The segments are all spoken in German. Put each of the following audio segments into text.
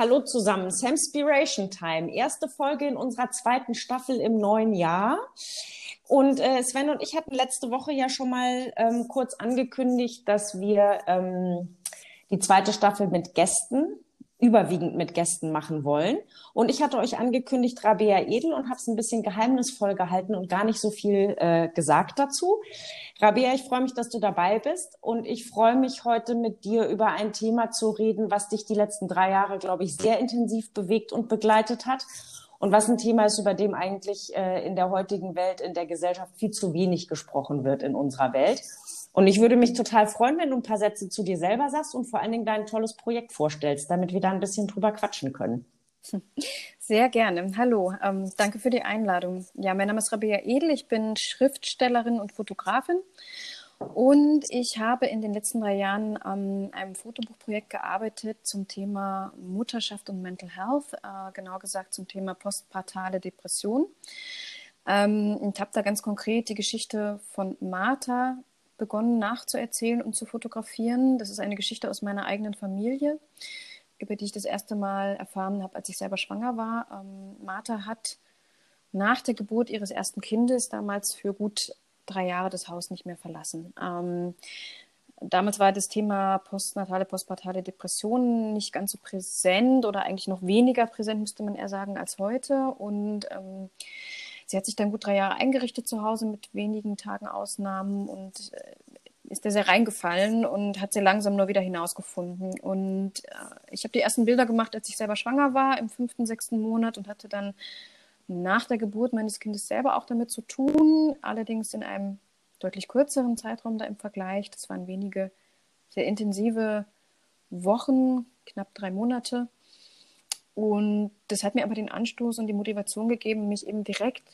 Hallo zusammen, Samspiration Time, erste Folge in unserer zweiten Staffel im neuen Jahr. Und äh, Sven und ich hatten letzte Woche ja schon mal ähm, kurz angekündigt, dass wir ähm, die zweite Staffel mit Gästen überwiegend mit Gästen machen wollen. Und ich hatte euch angekündigt, Rabea Edel, und habe es ein bisschen geheimnisvoll gehalten und gar nicht so viel äh, gesagt dazu. Rabea, ich freue mich, dass du dabei bist. Und ich freue mich heute mit dir über ein Thema zu reden, was dich die letzten drei Jahre, glaube ich, sehr intensiv bewegt und begleitet hat. Und was ein Thema ist, über dem eigentlich äh, in der heutigen Welt, in der Gesellschaft viel zu wenig gesprochen wird in unserer Welt. Und ich würde mich total freuen, wenn du ein paar Sätze zu dir selber sagst und vor allen Dingen dein tolles Projekt vorstellst, damit wir da ein bisschen drüber quatschen können. Sehr gerne. Hallo, ähm, danke für die Einladung. Ja, mein Name ist Rabea Edel, ich bin Schriftstellerin und Fotografin und ich habe in den letzten drei Jahren an einem Fotobuchprojekt gearbeitet zum Thema Mutterschaft und Mental Health, äh, genau gesagt zum Thema postpartale Depression. Ähm, ich habe da ganz konkret die Geschichte von Martha begonnen nachzuerzählen und zu fotografieren. Das ist eine Geschichte aus meiner eigenen Familie, über die ich das erste Mal erfahren habe, als ich selber schwanger war. Ähm, Martha hat nach der Geburt ihres ersten Kindes damals für gut drei Jahre das Haus nicht mehr verlassen. Ähm, damals war das Thema postnatale, postpartale Depressionen nicht ganz so präsent oder eigentlich noch weniger präsent, müsste man eher sagen, als heute. Und ähm, Sie hat sich dann gut drei Jahre eingerichtet zu Hause mit wenigen Tagen Ausnahmen und äh, ist da sehr reingefallen und hat sehr langsam nur wieder hinausgefunden. Und äh, ich habe die ersten Bilder gemacht, als ich selber schwanger war, im fünften, sechsten Monat und hatte dann nach der Geburt meines Kindes selber auch damit zu tun, allerdings in einem deutlich kürzeren Zeitraum da im Vergleich. Das waren wenige sehr intensive Wochen, knapp drei Monate. Und das hat mir aber den Anstoß und die Motivation gegeben, mich eben direkt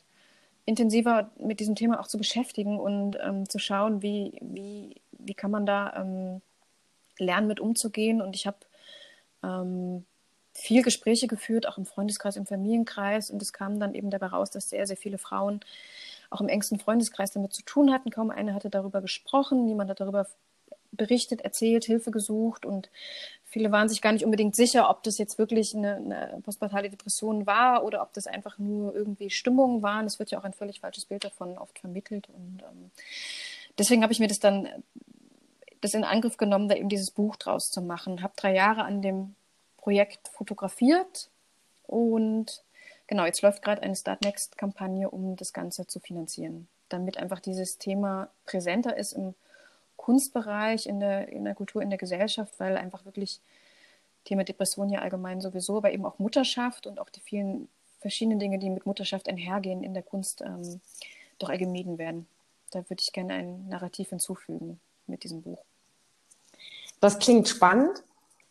intensiver mit diesem Thema auch zu beschäftigen und ähm, zu schauen, wie, wie, wie kann man da ähm, lernen, mit umzugehen. Und ich habe ähm, viel Gespräche geführt, auch im Freundeskreis, im Familienkreis. Und es kam dann eben dabei raus, dass sehr, sehr viele Frauen auch im engsten Freundeskreis damit zu tun hatten. Kaum eine hatte darüber gesprochen, niemand hat darüber berichtet, erzählt, Hilfe gesucht und viele waren sich gar nicht unbedingt sicher, ob das jetzt wirklich eine, eine postpartale Depression war oder ob das einfach nur irgendwie Stimmungen waren. Es wird ja auch ein völlig falsches Bild davon oft vermittelt und ähm, deswegen habe ich mir das dann das in Angriff genommen, da eben dieses Buch draus zu machen. Habe drei Jahre an dem Projekt fotografiert und genau, jetzt läuft gerade eine Start Next Kampagne, um das Ganze zu finanzieren, damit einfach dieses Thema präsenter ist im Kunstbereich, in der, in der Kultur, in der Gesellschaft, weil einfach wirklich Thema Depression ja allgemein sowieso, aber eben auch Mutterschaft und auch die vielen verschiedenen Dinge, die mit Mutterschaft einhergehen in der Kunst, ähm, doch gemieden werden. Da würde ich gerne ein Narrativ hinzufügen mit diesem Buch. Das klingt spannend.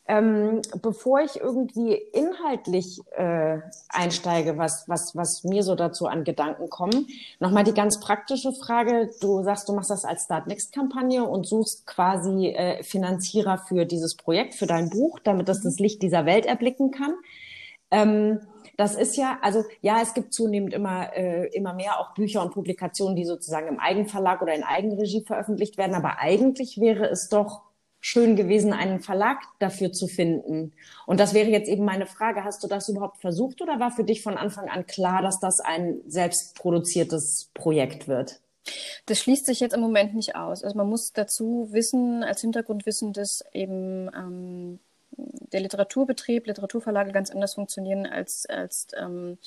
Ähm, bevor ich irgendwie inhaltlich äh, einsteige, was, was, was mir so dazu an Gedanken kommen, nochmal die ganz praktische Frage. Du sagst, du machst das als Start Next Kampagne und suchst quasi äh, Finanzierer für dieses Projekt, für dein Buch, damit das das Licht dieser Welt erblicken kann. Ähm, das ist ja, also ja, es gibt zunehmend immer, äh, immer mehr auch Bücher und Publikationen, die sozusagen im Eigenverlag oder in Eigenregie veröffentlicht werden. Aber eigentlich wäre es doch schön gewesen, einen Verlag dafür zu finden. Und das wäre jetzt eben meine Frage, hast du das überhaupt versucht oder war für dich von Anfang an klar, dass das ein selbstproduziertes Projekt wird? Das schließt sich jetzt im Moment nicht aus. Also man muss dazu wissen, als Hintergrund wissen, dass eben ähm, der Literaturbetrieb, Literaturverlage ganz anders funktionieren als, als ähm,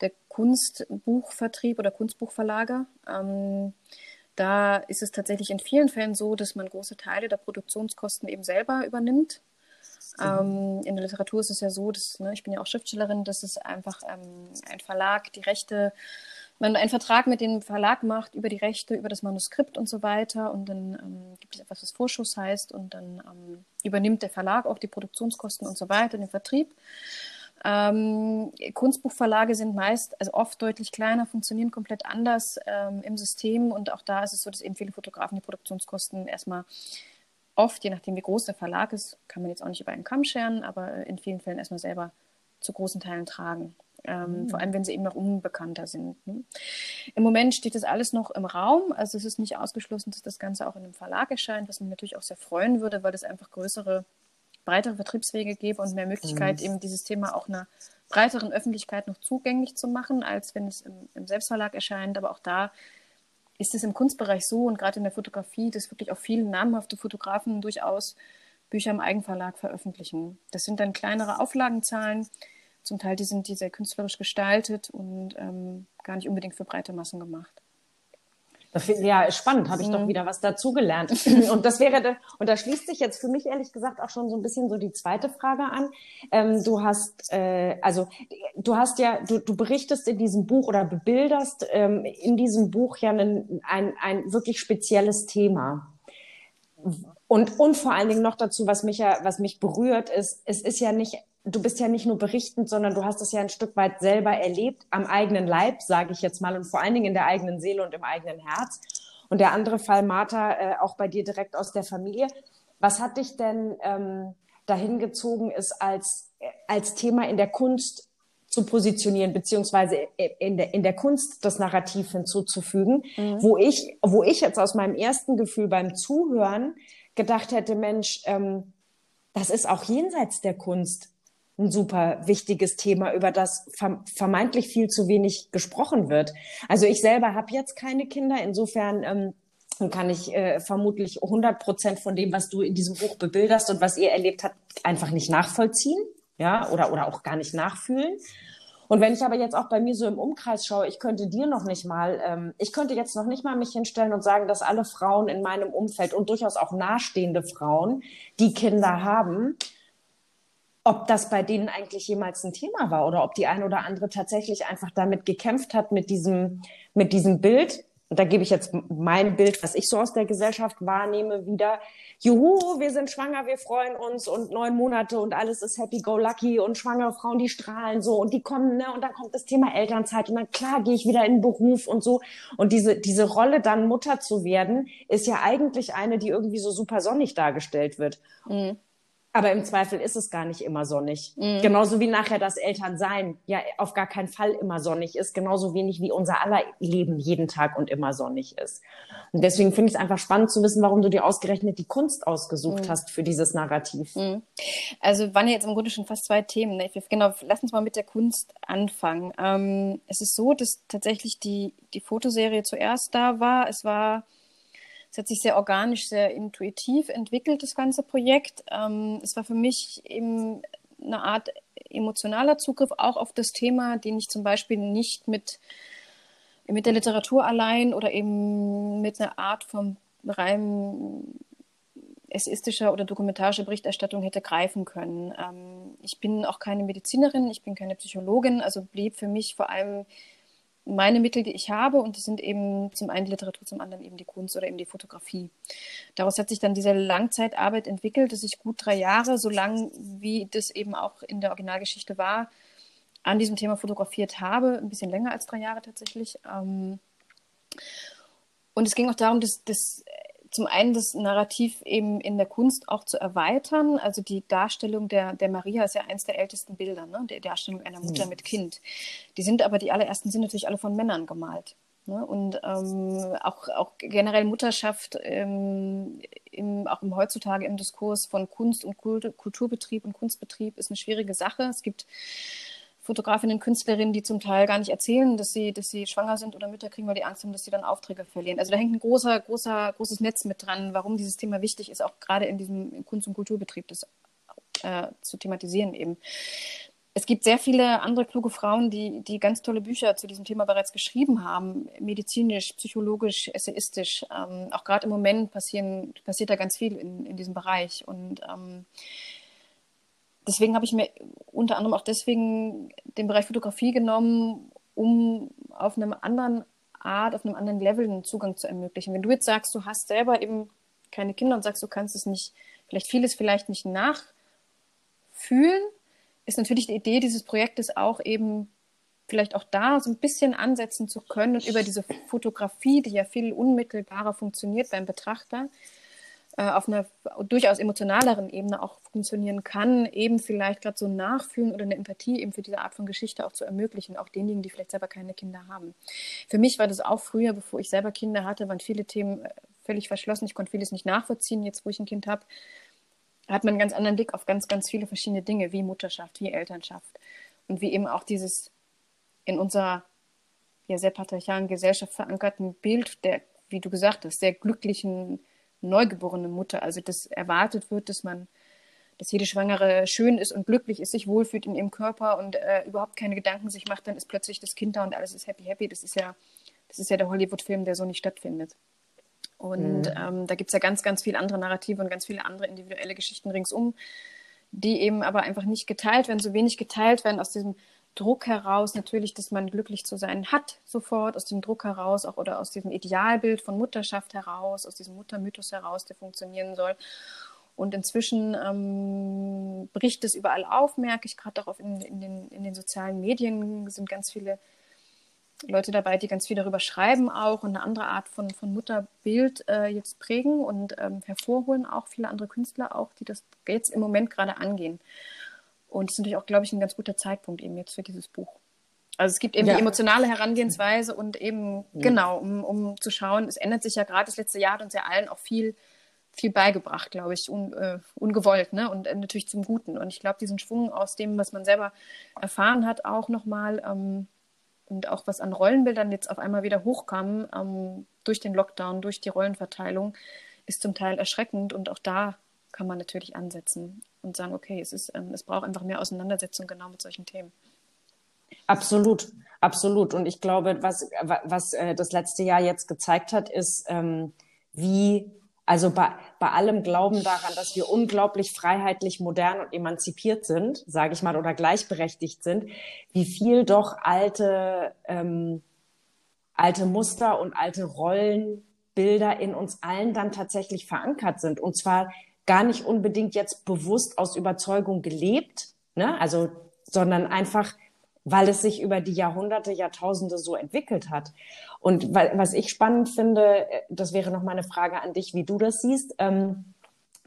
der Kunstbuchvertrieb oder Kunstbuchverlage. Ähm, da ist es tatsächlich in vielen Fällen so, dass man große Teile der Produktionskosten eben selber übernimmt. Mhm. Ähm, in der Literatur ist es ja so, dass, ne, ich bin ja auch Schriftstellerin, dass es einfach ähm, ein Verlag die Rechte, man einen Vertrag mit dem Verlag macht über die Rechte, über das Manuskript und so weiter. Und dann ähm, gibt es etwas, was Vorschuss heißt. Und dann ähm, übernimmt der Verlag auch die Produktionskosten und so weiter, den Vertrieb. Ähm, Kunstbuchverlage sind meist, also oft deutlich kleiner, funktionieren komplett anders ähm, im System und auch da ist es so, dass eben viele Fotografen die Produktionskosten erstmal oft, je nachdem wie groß der Verlag ist, kann man jetzt auch nicht über einen Kamm scheren, aber in vielen Fällen erstmal selber zu großen Teilen tragen. Ähm, mhm. Vor allem, wenn sie eben noch unbekannter sind. Ne? Im Moment steht das alles noch im Raum. Also es ist nicht ausgeschlossen, dass das Ganze auch in einem Verlag erscheint, was mich natürlich auch sehr freuen würde, weil das einfach größere breitere Vertriebswege gebe und mehr Möglichkeit, mhm. eben dieses Thema auch einer breiteren Öffentlichkeit noch zugänglich zu machen, als wenn es im, im Selbstverlag erscheint. Aber auch da ist es im Kunstbereich so und gerade in der Fotografie, dass wirklich auch viele namhafte Fotografen durchaus Bücher im Eigenverlag veröffentlichen. Das sind dann kleinere Auflagenzahlen. Zum Teil die sind die sehr künstlerisch gestaltet und ähm, gar nicht unbedingt für breite Massen gemacht. Das find, ja, spannend, habe ich mhm. doch wieder was dazugelernt. und das wäre, und da schließt sich jetzt für mich ehrlich gesagt auch schon so ein bisschen so die zweite Frage an. Ähm, du hast, äh, also du hast ja, du, du berichtest in diesem Buch oder bebilderst ähm, in diesem Buch ja ein, ein, ein wirklich spezielles Thema. Und, und vor allen Dingen noch dazu, was mich ja, was mich berührt, ist, es ist ja nicht du bist ja nicht nur berichtend, sondern du hast es ja ein Stück weit selber erlebt, am eigenen Leib, sage ich jetzt mal, und vor allen Dingen in der eigenen Seele und im eigenen Herz. Und der andere Fall, Martha, äh, auch bei dir direkt aus der Familie. Was hat dich denn ähm, dahin gezogen, es als, als Thema in der Kunst zu positionieren, beziehungsweise in der, in der Kunst das Narrativ hinzuzufügen, mhm. wo ich, wo ich jetzt aus meinem ersten Gefühl beim Zuhören gedacht hätte, Mensch, ähm, das ist auch jenseits der Kunst ein super wichtiges Thema, über das vermeintlich viel zu wenig gesprochen wird. Also ich selber habe jetzt keine Kinder, insofern ähm, kann ich äh, vermutlich 100 Prozent von dem, was du in diesem Buch bebilderst und was ihr erlebt habt, einfach nicht nachvollziehen, ja, oder oder auch gar nicht nachfühlen. Und wenn ich aber jetzt auch bei mir so im Umkreis schaue, ich könnte dir noch nicht mal, ähm, ich könnte jetzt noch nicht mal mich hinstellen und sagen, dass alle Frauen in meinem Umfeld und durchaus auch nahestehende Frauen, die Kinder haben, ob das bei denen eigentlich jemals ein Thema war oder ob die eine oder andere tatsächlich einfach damit gekämpft hat, mit diesem, mit diesem Bild. Und da gebe ich jetzt mein Bild, was ich so aus der Gesellschaft wahrnehme, wieder. Juhu, wir sind schwanger, wir freuen uns und neun Monate und alles ist happy go lucky und schwangere Frauen, die strahlen so und die kommen, ne, und dann kommt das Thema Elternzeit und dann klar gehe ich wieder in den Beruf und so. Und diese, diese Rolle dann Mutter zu werden, ist ja eigentlich eine, die irgendwie so super sonnig dargestellt wird. Mhm. Aber im Zweifel ist es gar nicht immer sonnig. Mhm. Genauso wie nachher das Elternsein ja auf gar keinen Fall immer sonnig ist, genauso wenig wie unser aller Leben jeden Tag und immer sonnig ist. Und deswegen finde ich es einfach spannend zu wissen, warum du dir ausgerechnet die Kunst ausgesucht mhm. hast für dieses Narrativ. Mhm. Also waren ja jetzt im Grunde schon fast zwei Themen. Ne? Genau, lass uns mal mit der Kunst anfangen. Ähm, es ist so, dass tatsächlich die, die Fotoserie zuerst da war. Es war es hat sich sehr organisch, sehr intuitiv entwickelt, das ganze Projekt. Ähm, es war für mich eben eine Art emotionaler Zugriff auch auf das Thema, den ich zum Beispiel nicht mit, mit der Literatur allein oder eben mit einer Art von rein essayistischer oder dokumentarischer Berichterstattung hätte greifen können. Ähm, ich bin auch keine Medizinerin, ich bin keine Psychologin, also blieb für mich vor allem meine Mittel, die ich habe, und das sind eben zum einen die Literatur, zum anderen eben die Kunst oder eben die Fotografie. Daraus hat sich dann diese Langzeitarbeit entwickelt, dass ich gut drei Jahre, so lang wie das eben auch in der Originalgeschichte war, an diesem Thema fotografiert habe, ein bisschen länger als drei Jahre tatsächlich. Ähm, und es ging auch darum, dass, dass zum einen das Narrativ eben in der Kunst auch zu erweitern. Also die Darstellung der, der Maria ist ja eines der ältesten Bilder, ne? die Darstellung einer Mutter mhm. mit Kind. Die sind aber, die allerersten sind natürlich alle von Männern gemalt. Ne? Und ähm, auch, auch generell Mutterschaft, ähm, im, auch im heutzutage im Diskurs von Kunst und Kulturbetrieb und Kunstbetrieb ist eine schwierige Sache. Es gibt Fotografinnen, Künstlerinnen, die zum Teil gar nicht erzählen, dass sie, dass sie schwanger sind oder Mütter kriegen, weil die Angst haben, dass sie dann Aufträge verlieren. Also da hängt ein großer, großer, großes Netz mit dran, warum dieses Thema wichtig ist, auch gerade in diesem Kunst- und Kulturbetrieb, das äh, zu thematisieren eben. Es gibt sehr viele andere kluge Frauen, die, die ganz tolle Bücher zu diesem Thema bereits geschrieben haben, medizinisch, psychologisch, essayistisch. Ähm, auch gerade im Moment passieren, passiert da ganz viel in, in diesem Bereich. Und ähm, deswegen habe ich mir unter anderem auch deswegen den Bereich Fotografie genommen, um auf einem anderen Art, auf einem anderen Level einen Zugang zu ermöglichen. Wenn du jetzt sagst, du hast selber eben keine Kinder und sagst, du kannst es nicht, vielleicht vieles vielleicht nicht nachfühlen, ist natürlich die Idee dieses Projektes auch eben vielleicht auch da so ein bisschen ansetzen zu können und über diese Fotografie, die ja viel unmittelbarer funktioniert beim Betrachter, auf einer durchaus emotionaleren Ebene auch funktionieren kann, eben vielleicht gerade so ein Nachfühlen oder eine Empathie eben für diese Art von Geschichte auch zu ermöglichen, auch denjenigen, die vielleicht selber keine Kinder haben. Für mich war das auch früher, bevor ich selber Kinder hatte, waren viele Themen äh, völlig verschlossen. Ich konnte vieles nicht nachvollziehen, jetzt wo ich ein Kind habe. hat man einen ganz anderen Blick auf ganz, ganz viele verschiedene Dinge, wie Mutterschaft, wie Elternschaft und wie eben auch dieses in unserer ja, sehr patriarchalen Gesellschaft verankerten Bild der, wie du gesagt hast, sehr glücklichen neugeborenen Mutter. Also dass erwartet wird, dass man, dass jede Schwangere schön ist und glücklich ist, sich wohlfühlt in ihrem Körper und äh, überhaupt keine Gedanken sich macht, dann ist plötzlich das Kind da und alles ist happy, happy. Das ist ja, das ist ja der Hollywood-Film, der so nicht stattfindet. Und mhm. ähm, da gibt es ja ganz, ganz viele andere Narrative und ganz viele andere individuelle Geschichten ringsum, die eben aber einfach nicht geteilt werden, so wenig geteilt werden aus diesem Druck heraus natürlich, dass man glücklich zu sein hat, sofort, aus dem Druck heraus auch oder aus diesem Idealbild von Mutterschaft heraus, aus diesem Muttermythos heraus, der funktionieren soll. Und inzwischen ähm, bricht es überall auf, merke ich gerade auch in, in, den, in den sozialen Medien sind ganz viele Leute dabei, die ganz viel darüber schreiben auch und eine andere Art von, von Mutterbild äh, jetzt prägen und ähm, hervorholen, auch viele andere Künstler auch, die das jetzt im Moment gerade angehen. Und das ist natürlich auch, glaube ich, ein ganz guter Zeitpunkt eben jetzt für dieses Buch. Also es gibt eben ja. die emotionale Herangehensweise und eben, ja. genau, um, um zu schauen, es ändert sich ja gerade das letzte Jahr hat uns ja allen auch viel, viel beigebracht, glaube ich, un, äh, ungewollt, ne? Und äh, natürlich zum Guten. Und ich glaube, diesen Schwung aus dem, was man selber erfahren hat, auch nochmal ähm, und auch was an Rollenbildern jetzt auf einmal wieder hochkam, ähm, durch den Lockdown, durch die Rollenverteilung, ist zum Teil erschreckend und auch da kann man natürlich ansetzen und sagen, okay, es, ist, ähm, es braucht einfach mehr Auseinandersetzung genau mit solchen Themen. Absolut, absolut. Und ich glaube, was, was äh, das letzte Jahr jetzt gezeigt hat, ist, ähm, wie, also bei, bei allem Glauben daran, dass wir unglaublich freiheitlich, modern und emanzipiert sind, sage ich mal, oder gleichberechtigt sind, wie viel doch alte, ähm, alte Muster und alte Rollenbilder in uns allen dann tatsächlich verankert sind. Und zwar gar nicht unbedingt jetzt bewusst aus Überzeugung gelebt, ne? also, sondern einfach, weil es sich über die Jahrhunderte, Jahrtausende so entwickelt hat. Und weil, was ich spannend finde, äh, das wäre noch mal eine Frage an dich, wie du das siehst. Ähm,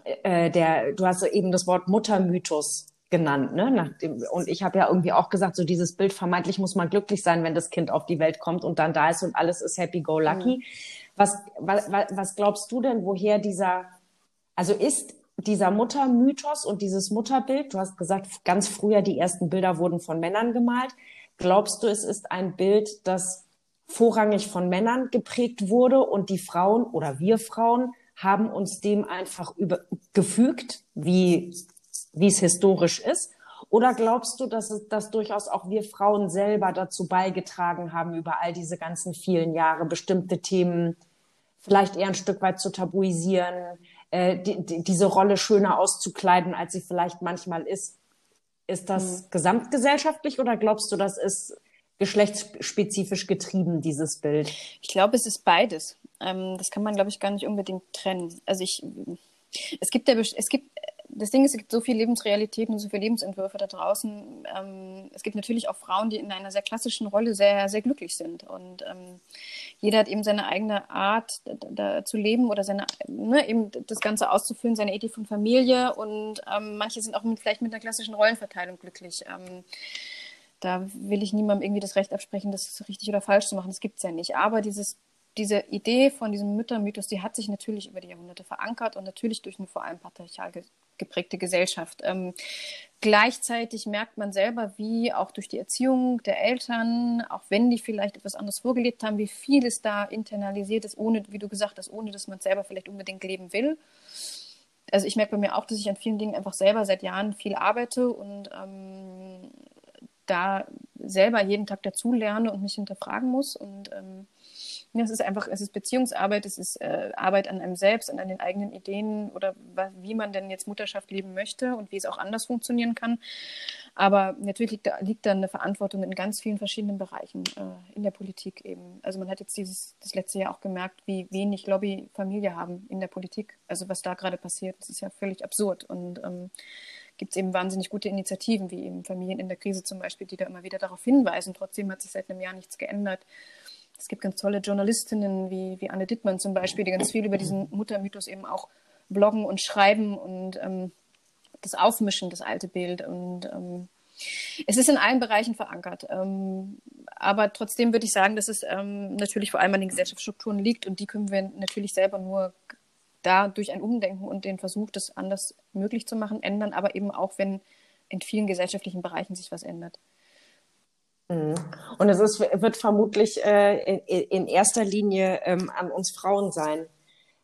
äh, der, du hast eben das Wort Muttermythos genannt, ne? Nach dem, und ich habe ja irgendwie auch gesagt, so dieses Bild, vermeintlich muss man glücklich sein, wenn das Kind auf die Welt kommt und dann da ist und alles ist happy go lucky. Mhm. Was, was, was glaubst du denn, woher dieser also ist dieser Muttermythos und dieses Mutterbild, du hast gesagt, ganz früher die ersten Bilder wurden von Männern gemalt. Glaubst du, es ist ein Bild, das vorrangig von Männern geprägt wurde und die Frauen oder wir Frauen haben uns dem einfach über, gefügt, wie, wie es historisch ist? Oder glaubst du, dass, es, dass durchaus auch wir Frauen selber dazu beigetragen haben, über all diese ganzen vielen Jahre bestimmte Themen vielleicht eher ein Stück weit zu tabuisieren, äh, die, die, diese Rolle schöner auszukleiden, als sie vielleicht manchmal ist. Ist das mhm. gesamtgesellschaftlich oder glaubst du, das ist geschlechtsspezifisch getrieben, dieses Bild? Ich glaube, es ist beides. Ähm, das kann man, glaube ich, gar nicht unbedingt trennen. Also ich, es gibt, der, es gibt das Ding ist, es gibt so viele Lebensrealitäten und so viele Lebensentwürfe da draußen. Ähm, es gibt natürlich auch Frauen, die in einer sehr klassischen Rolle sehr, sehr glücklich sind. Und ähm, jeder hat eben seine eigene Art, da, da zu leben oder seine, ne, eben das Ganze auszufüllen, seine Ethik von Familie. Und ähm, manche sind auch mit, vielleicht mit einer klassischen Rollenverteilung glücklich. Ähm, da will ich niemandem irgendwie das Recht absprechen, das richtig oder falsch zu machen. Das gibt es ja nicht. Aber dieses diese Idee von diesem Müttermythos, die hat sich natürlich über die Jahrhunderte verankert und natürlich durch eine vor allem patriarchal geprägte Gesellschaft. Ähm, gleichzeitig merkt man selber, wie auch durch die Erziehung der Eltern, auch wenn die vielleicht etwas anderes vorgelebt haben, wie viel es da internalisiert ist, ohne, wie du gesagt hast, ohne dass man selber vielleicht unbedingt leben will. Also ich merke bei mir auch, dass ich an vielen Dingen einfach selber seit Jahren viel arbeite und ähm, da selber jeden Tag dazu lerne und mich hinterfragen muss und ähm, es ist einfach, es ist Beziehungsarbeit, es ist äh, Arbeit an einem selbst, an den eigenen Ideen oder wie man denn jetzt Mutterschaft leben möchte und wie es auch anders funktionieren kann. Aber natürlich liegt da, liegt da eine Verantwortung in ganz vielen verschiedenen Bereichen äh, in der Politik eben. Also man hat jetzt dieses das letzte Jahr auch gemerkt, wie wenig Lobby Familie haben in der Politik. Also was da gerade passiert, das ist ja völlig absurd und ähm, gibt es eben wahnsinnig gute Initiativen, wie eben Familien in der Krise zum Beispiel, die da immer wieder darauf hinweisen. Trotzdem hat sich seit einem Jahr nichts geändert. Es gibt ganz tolle Journalistinnen wie, wie Anne Dittmann zum Beispiel, die ganz viel über diesen Muttermythos eben auch bloggen und schreiben und ähm, das Aufmischen, das alte Bild. Und ähm, es ist in allen Bereichen verankert. Ähm, aber trotzdem würde ich sagen, dass es ähm, natürlich vor allem an den Gesellschaftsstrukturen liegt und die können wir natürlich selber nur da durch ein Umdenken und den Versuch, das anders möglich zu machen, ändern, aber eben auch, wenn in vielen gesellschaftlichen Bereichen sich was ändert. Mhm. Und es ist, wird vermutlich äh, in, in, erster Linie ähm, an uns Frauen sein,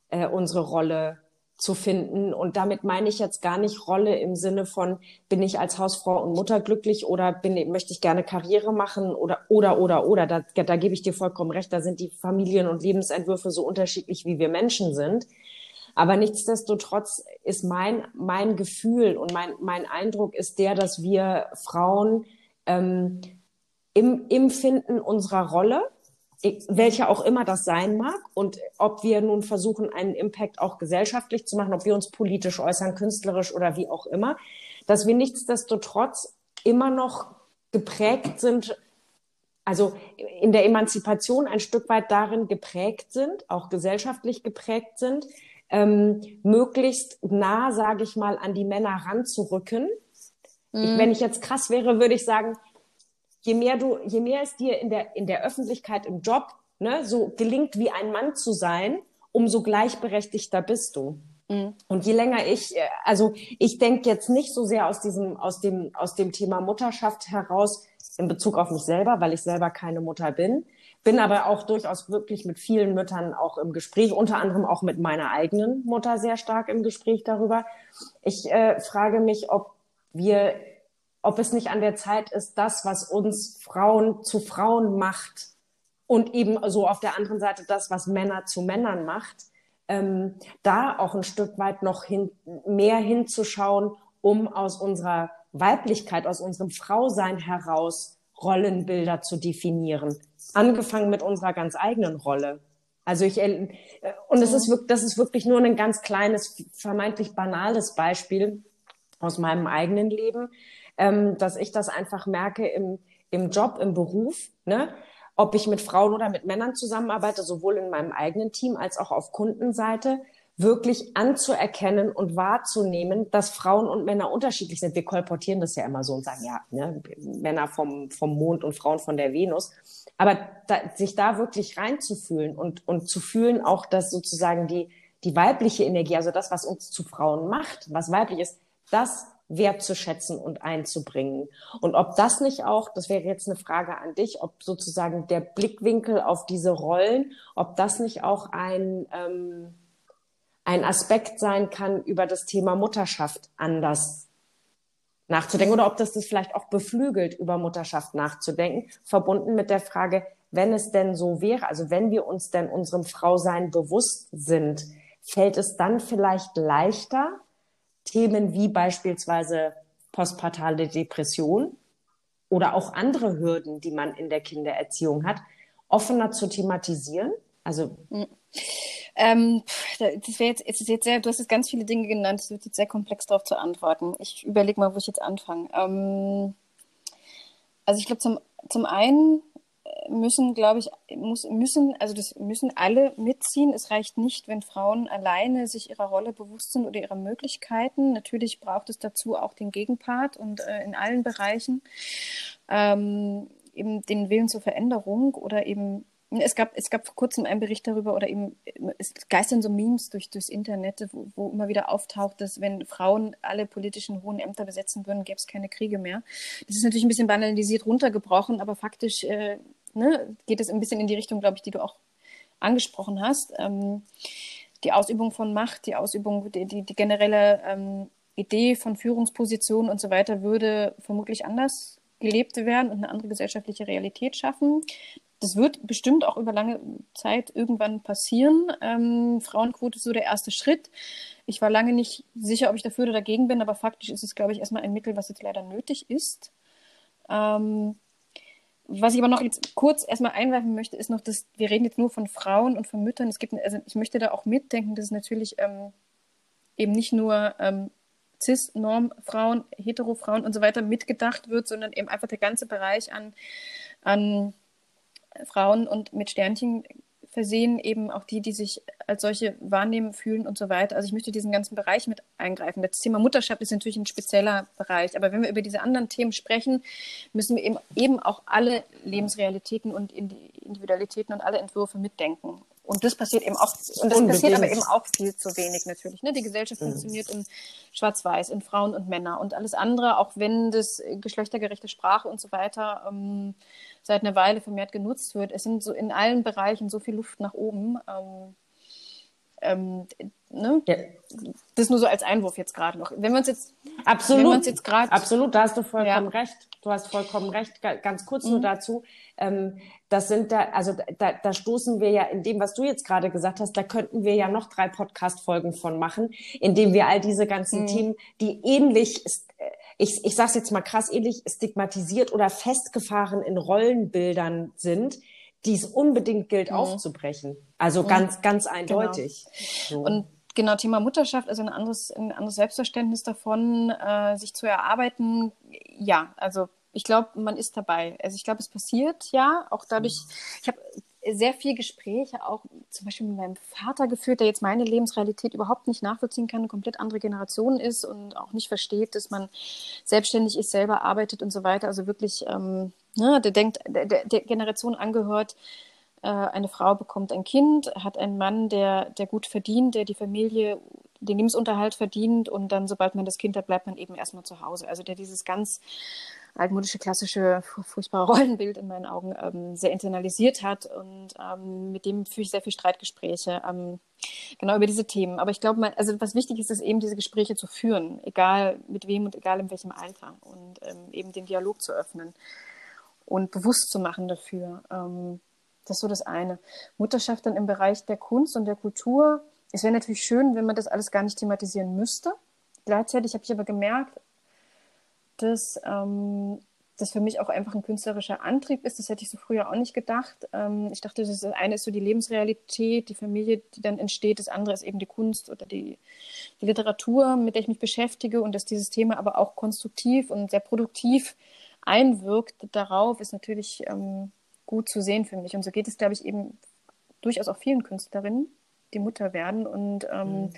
äh, unsere Rolle zu finden. Und damit meine ich jetzt gar nicht Rolle im Sinne von, bin ich als Hausfrau und Mutter glücklich oder bin, möchte ich gerne Karriere machen oder, oder, oder, oder. Da, da gebe ich dir vollkommen recht. Da sind die Familien- und Lebensentwürfe so unterschiedlich, wie wir Menschen sind. Aber nichtsdestotrotz ist mein, mein Gefühl und mein, mein Eindruck ist der, dass wir Frauen ähm, im, im Finden unserer Rolle, welche auch immer das sein mag und ob wir nun versuchen, einen Impact auch gesellschaftlich zu machen, ob wir uns politisch äußern, künstlerisch oder wie auch immer, dass wir nichtsdestotrotz immer noch geprägt sind, also in der Emanzipation ein Stück weit darin geprägt sind, auch gesellschaftlich geprägt sind, ähm, möglichst nah, sage ich mal, an die Männer ranzurücken. Mhm. Ich, wenn ich jetzt krass wäre, würde ich sagen, je mehr du, je mehr es dir in der, in der Öffentlichkeit, im Job, ne, so gelingt, wie ein Mann zu sein, umso gleichberechtigter bist du. Mhm. Und je länger ich, äh, also ich denke jetzt nicht so sehr aus diesem, aus dem, aus dem Thema Mutterschaft heraus in Bezug auf mich selber, weil ich selber keine Mutter bin, bin aber auch durchaus wirklich mit vielen Müttern auch im Gespräch, unter anderem auch mit meiner eigenen Mutter sehr stark im Gespräch darüber. Ich äh, frage mich, ob wir ob es nicht an der Zeit ist, das, was uns Frauen zu Frauen macht und eben so auf der anderen Seite das, was Männer zu Männern macht, ähm, da auch ein Stück weit noch hin, mehr hinzuschauen, um aus unserer Weiblichkeit, aus unserem Frausein heraus Rollenbilder zu definieren. Angefangen mit unserer ganz eigenen Rolle. Also ich, äh, und es ist wirklich, das ist wirklich nur ein ganz kleines, vermeintlich banales Beispiel aus meinem eigenen Leben ähm, dass ich das einfach merke im, im Job, im Beruf, ne? ob ich mit Frauen oder mit Männern zusammenarbeite, sowohl in meinem eigenen Team als auch auf Kundenseite, wirklich anzuerkennen und wahrzunehmen, dass Frauen und Männer unterschiedlich sind. Wir kolportieren das ja immer so und sagen, ja, ne, Männer vom, vom Mond und Frauen von der Venus. Aber da, sich da wirklich reinzufühlen und, und zu fühlen auch, dass sozusagen die, die weibliche Energie, also das, was uns zu Frauen macht, was weiblich ist, das wertzuschätzen und einzubringen. Und ob das nicht auch, das wäre jetzt eine Frage an dich, ob sozusagen der Blickwinkel auf diese Rollen, ob das nicht auch ein, ähm, ein Aspekt sein kann, über das Thema Mutterschaft anders nachzudenken oder ob das das vielleicht auch beflügelt, über Mutterschaft nachzudenken, verbunden mit der Frage, wenn es denn so wäre, also wenn wir uns denn unserem Frausein bewusst sind, fällt es dann vielleicht leichter, Themen wie beispielsweise postpartale Depression oder auch andere Hürden, die man in der Kindererziehung hat, offener zu thematisieren? Also hm. ähm, das wäre jetzt, jetzt, jetzt sehr, du hast jetzt ganz viele Dinge genannt, es wird jetzt sehr komplex darauf zu antworten. Ich überlege mal, wo ich jetzt anfange. Ähm, also ich glaube, zum, zum einen müssen, glaube ich, muss, müssen, also das müssen alle mitziehen. Es reicht nicht, wenn Frauen alleine sich ihrer Rolle bewusst sind oder ihrer Möglichkeiten. Natürlich braucht es dazu auch den Gegenpart und äh, in allen Bereichen ähm, eben den Willen zur Veränderung oder eben es gab, es gab vor kurzem einen Bericht darüber oder eben, es geistern so Memes durch, durchs Internet, wo, wo immer wieder auftaucht, dass wenn Frauen alle politischen hohen Ämter besetzen würden, gäbe es keine Kriege mehr. Das ist natürlich ein bisschen banalisiert runtergebrochen, aber faktisch äh, ne, geht es ein bisschen in die Richtung, glaube ich, die du auch angesprochen hast. Ähm, die Ausübung von Macht, die Ausübung, die, die, die generelle ähm, Idee von Führungspositionen und so weiter würde vermutlich anders gelebt werden und eine andere gesellschaftliche Realität schaffen. Das wird bestimmt auch über lange Zeit irgendwann passieren. Ähm, Frauenquote ist so der erste Schritt. Ich war lange nicht sicher, ob ich dafür oder dagegen bin, aber faktisch ist es, glaube ich, erstmal ein Mittel, was jetzt leider nötig ist. Ähm, was ich aber noch jetzt kurz erstmal einwerfen möchte, ist noch, dass wir reden jetzt nur von Frauen und von Müttern. Es gibt, also ich möchte da auch mitdenken, dass es natürlich ähm, eben nicht nur ähm, Cis-Norm-Frauen, Hetero-Frauen und so weiter mitgedacht wird, sondern eben einfach der ganze Bereich an, an Frauen und mit Sternchen versehen, eben auch die, die sich als solche wahrnehmen, fühlen und so weiter. Also ich möchte diesen ganzen Bereich mit eingreifen. Das Thema Mutterschaft ist natürlich ein spezieller Bereich, aber wenn wir über diese anderen Themen sprechen, müssen wir eben, eben auch alle Lebensrealitäten und Individualitäten und alle Entwürfe mitdenken. Und das passiert eben auch, und das Unbedingt. passiert aber eben auch viel zu wenig natürlich. Ne? Die Gesellschaft mhm. funktioniert in Schwarz-Weiß, in Frauen und Männer und alles andere, auch wenn das geschlechtergerechte Sprache und so weiter ähm, seit einer Weile vermehrt genutzt wird. Es sind so in allen Bereichen so viel Luft nach oben. Ähm, ähm, ne? ja. Das nur so als Einwurf jetzt gerade noch. Wenn wir uns jetzt absolut, wenn wir uns jetzt grad, absolut, da hast du vollkommen ja. recht. Du hast vollkommen recht. Ganz kurz mhm. nur dazu. Ähm, das sind da, also da, da stoßen wir ja in dem, was du jetzt gerade gesagt hast, da könnten wir ja noch drei Podcast-Folgen von machen, indem wir all diese ganzen mhm. Themen, die ähnlich äh, ich, ich sage jetzt mal krass ähnlich stigmatisiert oder festgefahren in Rollenbildern sind, die es unbedingt gilt mhm. aufzubrechen. Also ganz, ganz eindeutig. Genau. So. Und genau, Thema Mutterschaft, also ein anderes, ein anderes Selbstverständnis davon, äh, sich zu erarbeiten. Ja, also ich glaube, man ist dabei. Also ich glaube, es passiert ja, auch dadurch, ich habe sehr viel Gespräche auch zum Beispiel mit meinem Vater geführt, der jetzt meine Lebensrealität überhaupt nicht nachvollziehen kann, eine komplett andere Generation ist und auch nicht versteht, dass man selbstständig ist, selber arbeitet und so weiter. Also wirklich, ähm, ne, der denkt, der, der Generation angehört, eine Frau bekommt ein Kind, hat einen Mann, der, der gut verdient, der die Familie den Lebensunterhalt verdient und dann, sobald man das Kind hat, bleibt man eben erstmal zu Hause. Also der dieses ganz altmodische, klassische, furchtbare Rollenbild in meinen Augen ähm, sehr internalisiert hat. Und ähm, mit dem führe ich sehr viel Streitgespräche ähm, genau über diese Themen. Aber ich glaube, also was wichtig ist, ist eben diese Gespräche zu führen, egal mit wem und egal in welchem Alter. Und ähm, eben den Dialog zu öffnen und bewusst zu machen dafür. Ähm, das ist so das eine. Mutterschaft dann im Bereich der Kunst und der Kultur. Es wäre natürlich schön, wenn man das alles gar nicht thematisieren müsste. Gleichzeitig habe ich aber gemerkt, dass ähm, das für mich auch einfach ein künstlerischer Antrieb ist. Das hätte ich so früher auch nicht gedacht. Ähm, ich dachte, das eine ist so die Lebensrealität, die Familie, die dann entsteht. Das andere ist eben die Kunst oder die, die Literatur, mit der ich mich beschäftige. Und dass dieses Thema aber auch konstruktiv und sehr produktiv einwirkt darauf, ist natürlich ähm, gut zu sehen für mich. Und so geht es, glaube ich, eben durchaus auch vielen Künstlerinnen, die Mutter werden. Und ähm, mhm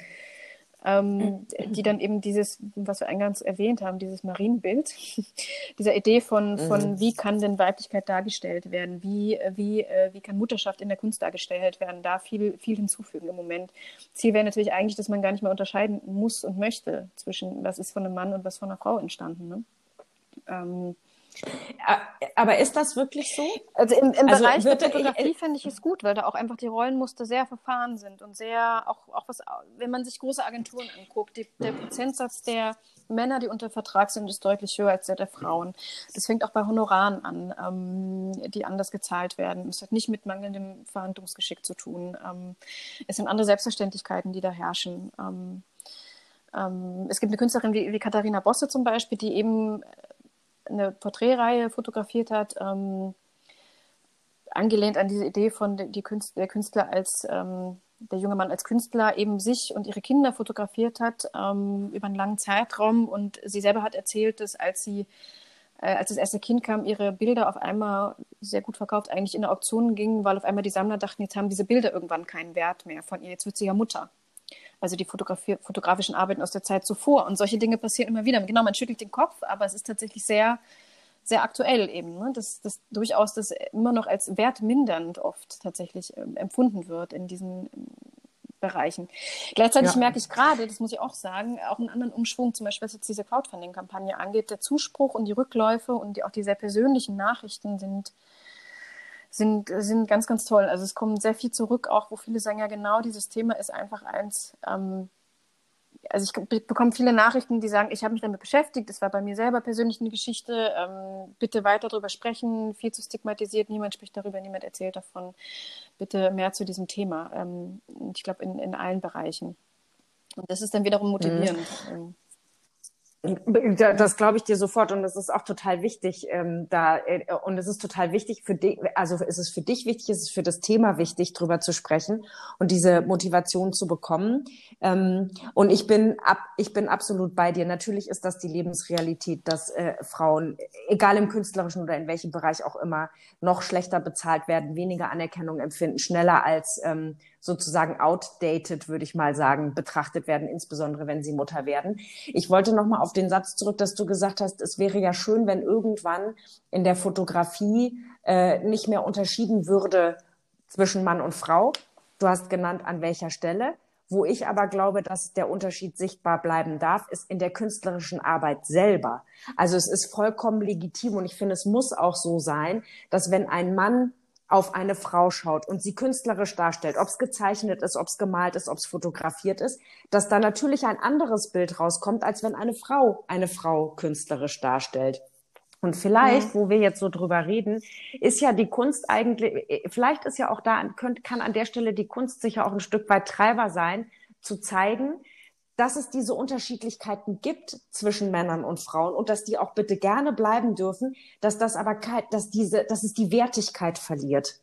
ähm, die dann eben dieses, was wir eingangs erwähnt haben, dieses Marienbild, dieser Idee von, von mhm. wie kann denn Weiblichkeit dargestellt werden, wie, wie, äh, wie kann Mutterschaft in der Kunst dargestellt werden, da viel, viel hinzufügen im Moment. Ziel wäre natürlich eigentlich, dass man gar nicht mehr unterscheiden muss und möchte zwischen, was ist von einem Mann und was von einer Frau entstanden. Ne? Ähm, aber ist das wirklich so? Also im, im also Bereich der Fotografie finde ich es gut, weil da auch einfach die Rollenmuster sehr verfahren sind und sehr, auch, auch was, wenn man sich große Agenturen anguckt, die, der Prozentsatz der Männer, die unter Vertrag sind, ist deutlich höher als der der Frauen. Das fängt auch bei Honoraren an, ähm, die anders gezahlt werden. Es hat nicht mit mangelndem Verhandlungsgeschick zu tun. Ähm, es sind andere Selbstverständlichkeiten, die da herrschen. Ähm, ähm es gibt eine Künstlerin wie, wie Katharina Bosse zum Beispiel, die eben eine Porträtreihe fotografiert hat, ähm, angelehnt an diese Idee von die Künstler, der Künstler als ähm, der junge Mann als Künstler eben sich und ihre Kinder fotografiert hat ähm, über einen langen Zeitraum. Und sie selber hat erzählt, dass als sie äh, als das erste Kind kam, ihre Bilder auf einmal sehr gut verkauft eigentlich in der Auktion gingen, weil auf einmal die Sammler dachten, jetzt haben diese Bilder irgendwann keinen Wert mehr von ihr, jetzt wird sie ja Mutter also die fotografischen Arbeiten aus der Zeit zuvor. Und solche Dinge passieren immer wieder. Genau, man schüttelt den Kopf, aber es ist tatsächlich sehr, sehr aktuell eben, ne? dass, dass durchaus das immer noch als wertmindernd oft tatsächlich äh, empfunden wird in diesen ähm, Bereichen. Gleichzeitig ja. merke ich gerade, das muss ich auch sagen, auch einen anderen Umschwung, zum Beispiel was jetzt diese Crowdfunding-Kampagne angeht. Der Zuspruch und die Rückläufe und die, auch die sehr persönlichen Nachrichten sind sind, sind ganz, ganz toll. Also es kommt sehr viel zurück, auch wo viele sagen, ja genau, dieses Thema ist einfach eins. Ähm, also ich bekomme viele Nachrichten, die sagen, ich habe mich damit beschäftigt, das war bei mir selber persönlich eine Geschichte, ähm, bitte weiter darüber sprechen, viel zu stigmatisiert, niemand spricht darüber, niemand erzählt davon, bitte mehr zu diesem Thema. Ähm, ich glaube, in, in allen Bereichen. Und das ist dann wiederum motivierend. Mhm. Das glaube ich dir sofort und es ist auch total wichtig, ähm, da äh, und es ist total wichtig für dich, also ist es für dich wichtig, ist es für das Thema wichtig, drüber zu sprechen und diese Motivation zu bekommen. Ähm, und ich bin ab, ich bin absolut bei dir. Natürlich ist das die Lebensrealität, dass äh, Frauen, egal im künstlerischen oder in welchem Bereich auch immer, noch schlechter bezahlt werden, weniger Anerkennung empfinden, schneller als ähm, sozusagen outdated, würde ich mal sagen, betrachtet werden, insbesondere wenn sie Mutter werden. Ich wollte noch mal auf den Satz zurück, dass du gesagt hast, es wäre ja schön, wenn irgendwann in der Fotografie äh, nicht mehr unterschieden würde zwischen Mann und Frau. Du hast genannt, an welcher Stelle. Wo ich aber glaube, dass der Unterschied sichtbar bleiben darf, ist in der künstlerischen Arbeit selber. Also es ist vollkommen legitim und ich finde, es muss auch so sein, dass wenn ein Mann auf eine Frau schaut und sie künstlerisch darstellt, ob es gezeichnet ist, ob es gemalt ist, ob es fotografiert ist, dass da natürlich ein anderes Bild rauskommt, als wenn eine Frau eine Frau künstlerisch darstellt. Und vielleicht, mhm. wo wir jetzt so drüber reden, ist ja die Kunst eigentlich, vielleicht ist ja auch da, kann an der Stelle die Kunst sicher auch ein Stück weit Treiber sein, zu zeigen, dass es diese Unterschiedlichkeiten gibt zwischen Männern und Frauen und dass die auch bitte gerne bleiben dürfen, dass das aber, dass diese, dass es die Wertigkeit verliert.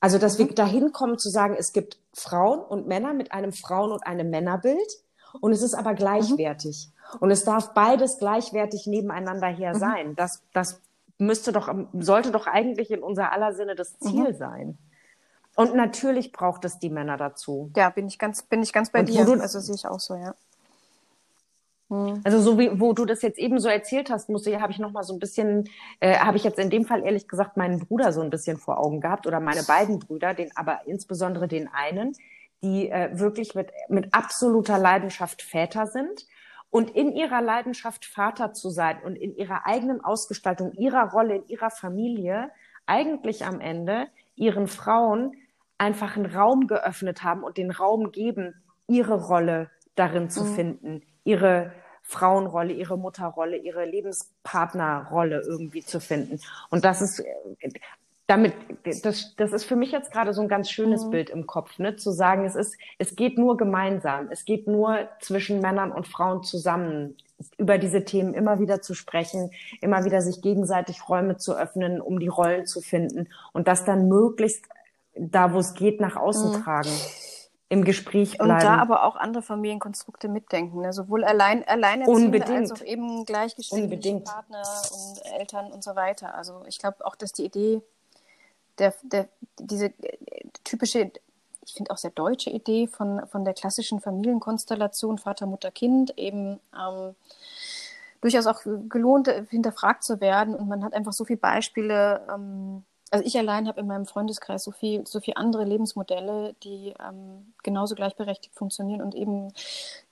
Also, dass wir mhm. dahin kommen zu sagen, es gibt Frauen und Männer mit einem Frauen- und einem Männerbild und es ist aber mhm. gleichwertig. Und es darf beides gleichwertig nebeneinander her mhm. sein. Das, das müsste doch, sollte doch eigentlich in unser aller Sinne das mhm. Ziel mhm. sein. Und natürlich braucht es die Männer dazu. Ja, bin ich ganz, bin ich ganz bei Und dir. Du, also sehe ich auch so, ja. Mhm. Also so wie wo du das jetzt eben so erzählt hast, musste habe ich noch mal so ein bisschen, äh, habe ich jetzt in dem Fall ehrlich gesagt meinen Bruder so ein bisschen vor Augen gehabt oder meine beiden Brüder, den aber insbesondere den einen, die äh, wirklich mit mit absoluter Leidenschaft Väter sind und in ihrer Leidenschaft Vater zu sein und in ihrer eigenen Ausgestaltung ihrer Rolle in ihrer Familie eigentlich am Ende ihren Frauen einfach einen Raum geöffnet haben und den Raum geben, ihre Rolle darin zu mhm. finden, ihre Frauenrolle, ihre Mutterrolle, ihre Lebenspartnerrolle irgendwie zu finden. Und das ist damit, das, das ist für mich jetzt gerade so ein ganz schönes mhm. Bild im Kopf, ne? zu sagen, es ist, es geht nur gemeinsam, es geht nur zwischen Männern und Frauen zusammen, über diese Themen immer wieder zu sprechen, immer wieder sich gegenseitig Räume zu öffnen, um die Rollen zu finden und das dann möglichst da, wo es geht, nach außen mhm. tragen. Im Gespräch bleiben. Und da aber auch andere Familienkonstrukte mitdenken, ne? sowohl allein, alleinerziehende als auch eben gleichgeschlechtliche Partner und Eltern und so weiter. Also ich glaube auch, dass die Idee der, der, diese typische, ich finde auch sehr deutsche Idee von, von der klassischen Familienkonstellation Vater, Mutter, Kind eben ähm, durchaus auch gelohnt, hinterfragt zu werden. Und man hat einfach so viele Beispiele. Ähm, also ich allein habe in meinem Freundeskreis so viel, so viel andere Lebensmodelle, die ähm, genauso gleichberechtigt funktionieren und eben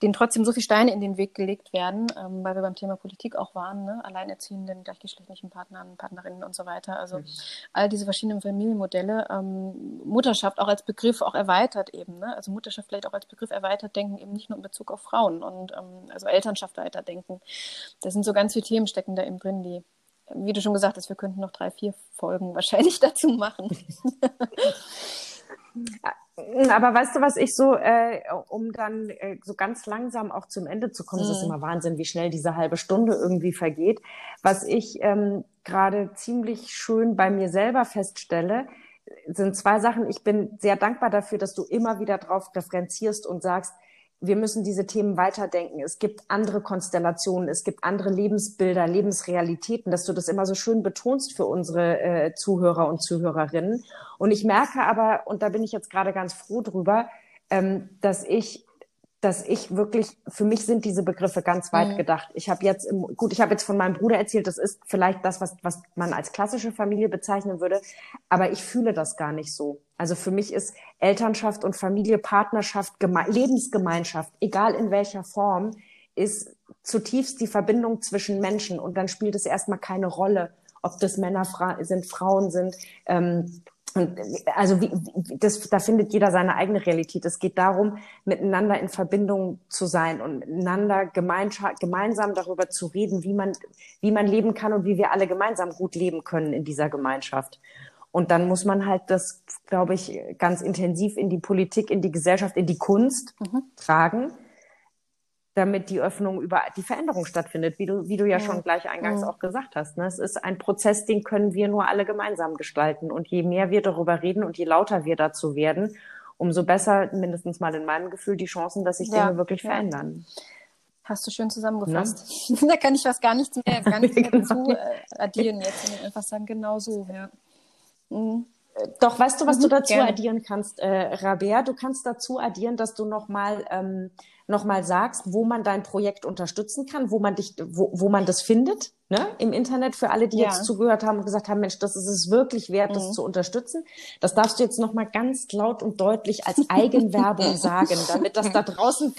denen trotzdem so viele Steine in den Weg gelegt werden, ähm, weil wir beim Thema Politik auch waren, ne? alleinerziehenden, gleichgeschlechtlichen Partnern, Partnerinnen und so weiter. Also mhm. all diese verschiedenen Familienmodelle, ähm, Mutterschaft auch als Begriff auch erweitert eben, ne? also Mutterschaft vielleicht auch als Begriff erweitert denken, eben nicht nur in Bezug auf Frauen und ähm, also Elternschaft weiterdenken. Da sind so ganz viele Themen stecken da eben drin, die wie du schon gesagt hast, wir könnten noch drei, vier Folgen wahrscheinlich dazu machen. Aber weißt du, was ich so, äh, um dann äh, so ganz langsam auch zum Ende zu kommen, es ist mhm. immer Wahnsinn, wie schnell diese halbe Stunde irgendwie vergeht. Was ich ähm, gerade ziemlich schön bei mir selber feststelle, sind zwei Sachen. Ich bin sehr dankbar dafür, dass du immer wieder drauf referenzierst und sagst, wir müssen diese Themen weiterdenken. Es gibt andere Konstellationen, es gibt andere Lebensbilder, Lebensrealitäten, dass du das immer so schön betonst für unsere äh, Zuhörer und Zuhörerinnen. Und ich merke aber, und da bin ich jetzt gerade ganz froh drüber, ähm, dass ich dass ich wirklich, für mich sind diese Begriffe ganz weit mhm. gedacht. Ich habe jetzt, im, gut, ich habe jetzt von meinem Bruder erzählt, das ist vielleicht das, was, was man als klassische Familie bezeichnen würde, aber ich fühle das gar nicht so. Also für mich ist Elternschaft und Familie, Partnerschaft, Geme Lebensgemeinschaft, egal in welcher Form, ist zutiefst die Verbindung zwischen Menschen und dann spielt es erstmal keine Rolle, ob das Männer fra sind, Frauen sind. Ähm, und also wie, das, da findet jeder seine eigene Realität. Es geht darum, miteinander in Verbindung zu sein und miteinander gemeinsam darüber zu reden, wie man, wie man leben kann und wie wir alle gemeinsam gut leben können in dieser Gemeinschaft. Und dann muss man halt das, glaube ich, ganz intensiv in die Politik, in die Gesellschaft, in die Kunst mhm. tragen damit die Öffnung über die Veränderung stattfindet, wie du, wie du ja, ja. schon gleich eingangs ja. auch gesagt hast. Ne? Es ist ein Prozess, den können wir nur alle gemeinsam gestalten. Und je mehr wir darüber reden und je lauter wir dazu werden, umso besser, mindestens mal in meinem Gefühl, die Chancen, dass sich ja. Dinge wirklich verändern. Hast du schön zusammengefasst. Ne? da kann ich fast gar nichts mehr, gar nichts mehr genau. dazu äh, addieren jetzt einfach sagen, genau so, ja. Mhm. Doch, weißt du, was mhm, du dazu gerne. addieren kannst, äh, Rabea? Du kannst dazu addieren, dass du nochmal ähm, noch mal sagst, wo man dein Projekt unterstützen kann, wo man dich, wo, wo man das findet, ne? Im Internet für alle, die ja. jetzt zugehört haben und gesagt haben, Mensch, das ist es wirklich wert, mhm. das zu unterstützen. Das darfst du jetzt nochmal ganz laut und deutlich als Eigenwerbung sagen, damit das da draußen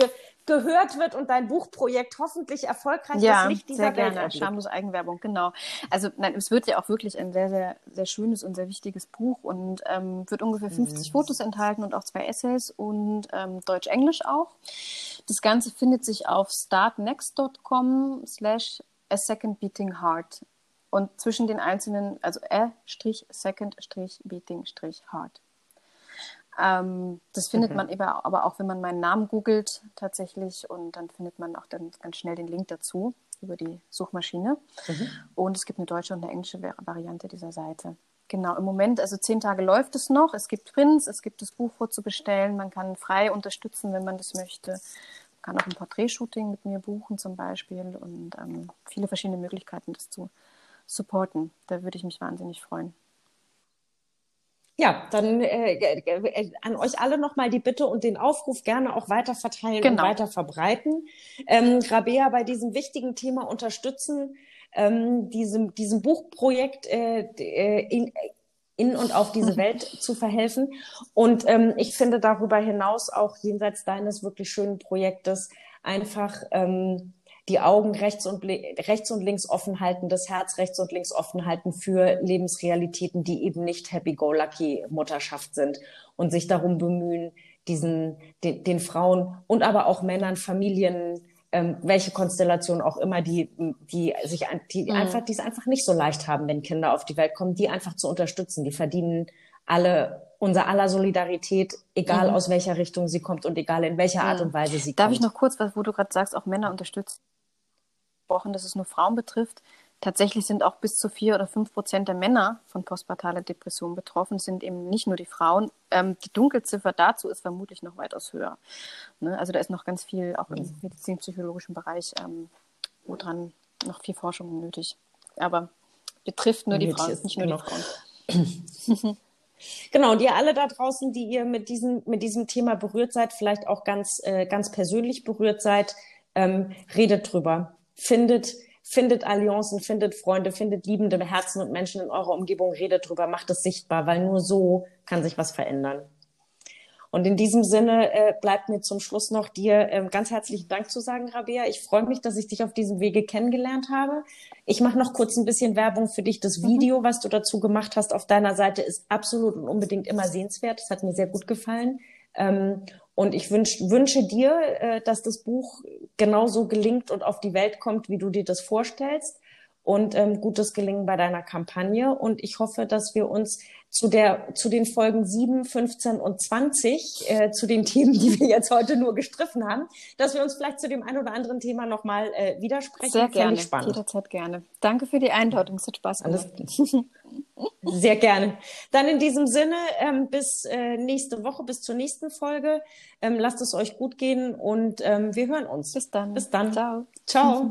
gehört wird und dein Buchprojekt hoffentlich erfolgreich ja, das Licht dieser sehr gerne. Schamlos Eigenwerbung, genau. Also nein, es wird ja auch wirklich ein sehr, sehr, sehr schönes und sehr wichtiges Buch und ähm, wird ungefähr 50 mhm. Fotos enthalten und auch zwei Essays und ähm, Deutsch-Englisch auch. Das Ganze findet sich auf startnext.com slash a second beating heart. Und zwischen den einzelnen, also a second beating heart. Ähm, das findet mhm. man eben aber auch, wenn man meinen Namen googelt tatsächlich und dann findet man auch dann ganz schnell den Link dazu über die Suchmaschine. Mhm. Und es gibt eine deutsche und eine englische Variante dieser Seite. Genau, im Moment, also zehn Tage läuft es noch. Es gibt Prints, es gibt das Buch vorzubestellen. Man kann frei unterstützen, wenn man das möchte. Man kann auch ein Porträtshooting mit mir buchen zum Beispiel und ähm, viele verschiedene Möglichkeiten, das zu supporten. Da würde ich mich wahnsinnig freuen. Ja, dann äh, äh, an euch alle nochmal die Bitte und den Aufruf gerne auch weiter verteilen genau. und weiter verbreiten. Ähm, Rabea bei diesem wichtigen Thema unterstützen, ähm, diesem, diesem Buchprojekt äh, äh in, in und auf diese Welt zu verhelfen. Und ähm, ich finde darüber hinaus auch jenseits deines wirklich schönen Projektes einfach ähm, die Augen rechts und, rechts und links offen halten, das Herz rechts und links offen halten für Lebensrealitäten, die eben nicht Happy-Go-Lucky-Mutterschaft sind und sich darum bemühen, diesen, den, den Frauen und aber auch Männern, Familien, ähm, welche Konstellation auch immer, die, die sich, die mhm. einfach, die es einfach nicht so leicht haben, wenn Kinder auf die Welt kommen, die einfach zu unterstützen. Die verdienen alle unser aller Solidarität, egal mhm. aus welcher Richtung sie kommt und egal in welcher Art und Weise sie Darf kommt. Darf ich noch kurz, was, wo du gerade sagst, auch Männer unterstützen? Gesprochen, dass es nur Frauen betrifft. Tatsächlich sind auch bis zu vier oder fünf Prozent der Männer von postpartaler Depression betroffen, sind eben nicht nur die Frauen. Ähm, die Dunkelziffer dazu ist vermutlich noch weitaus höher. Ne? Also da ist noch ganz viel, auch im mhm. medizinpsychologischen Bereich, ähm, woran noch viel Forschung nötig. Aber betrifft nur die Frauen, nicht nur die Frauen. Genau, und ihr alle da draußen, die ihr mit diesem, mit diesem Thema berührt seid, vielleicht auch ganz, äh, ganz persönlich berührt seid, ähm, redet drüber findet, findet Allianzen, findet Freunde, findet liebende Herzen und Menschen in eurer Umgebung, redet drüber, macht es sichtbar, weil nur so kann sich was verändern. Und in diesem Sinne äh, bleibt mir zum Schluss noch dir ähm, ganz herzlichen Dank zu sagen, Rabea. Ich freue mich, dass ich dich auf diesem Wege kennengelernt habe. Ich mache noch kurz ein bisschen Werbung für dich. Das mhm. Video, mhm. was du dazu gemacht hast auf deiner Seite, ist absolut und unbedingt immer sehenswert. Das hat mir sehr gut gefallen. Ähm, und ich wünsch, wünsche dir, äh, dass das Buch genauso gelingt und auf die Welt kommt, wie du dir das vorstellst. Und ähm, gutes Gelingen bei deiner Kampagne. Und ich hoffe, dass wir uns zu, der, zu den Folgen 7, 15 und 20, äh, zu den Themen, die wir jetzt heute nur gestriffen haben, dass wir uns vielleicht zu dem ein oder anderen Thema nochmal äh, widersprechen. Sehr gerne, spannend. jederzeit gerne. Danke für die Einladung, es hat Spaß gemacht. Sehr gerne. Dann in diesem Sinne, ähm, bis äh, nächste Woche, bis zur nächsten Folge. Ähm, lasst es euch gut gehen und ähm, wir hören uns. Bis dann. Bis dann. Ciao. Ciao.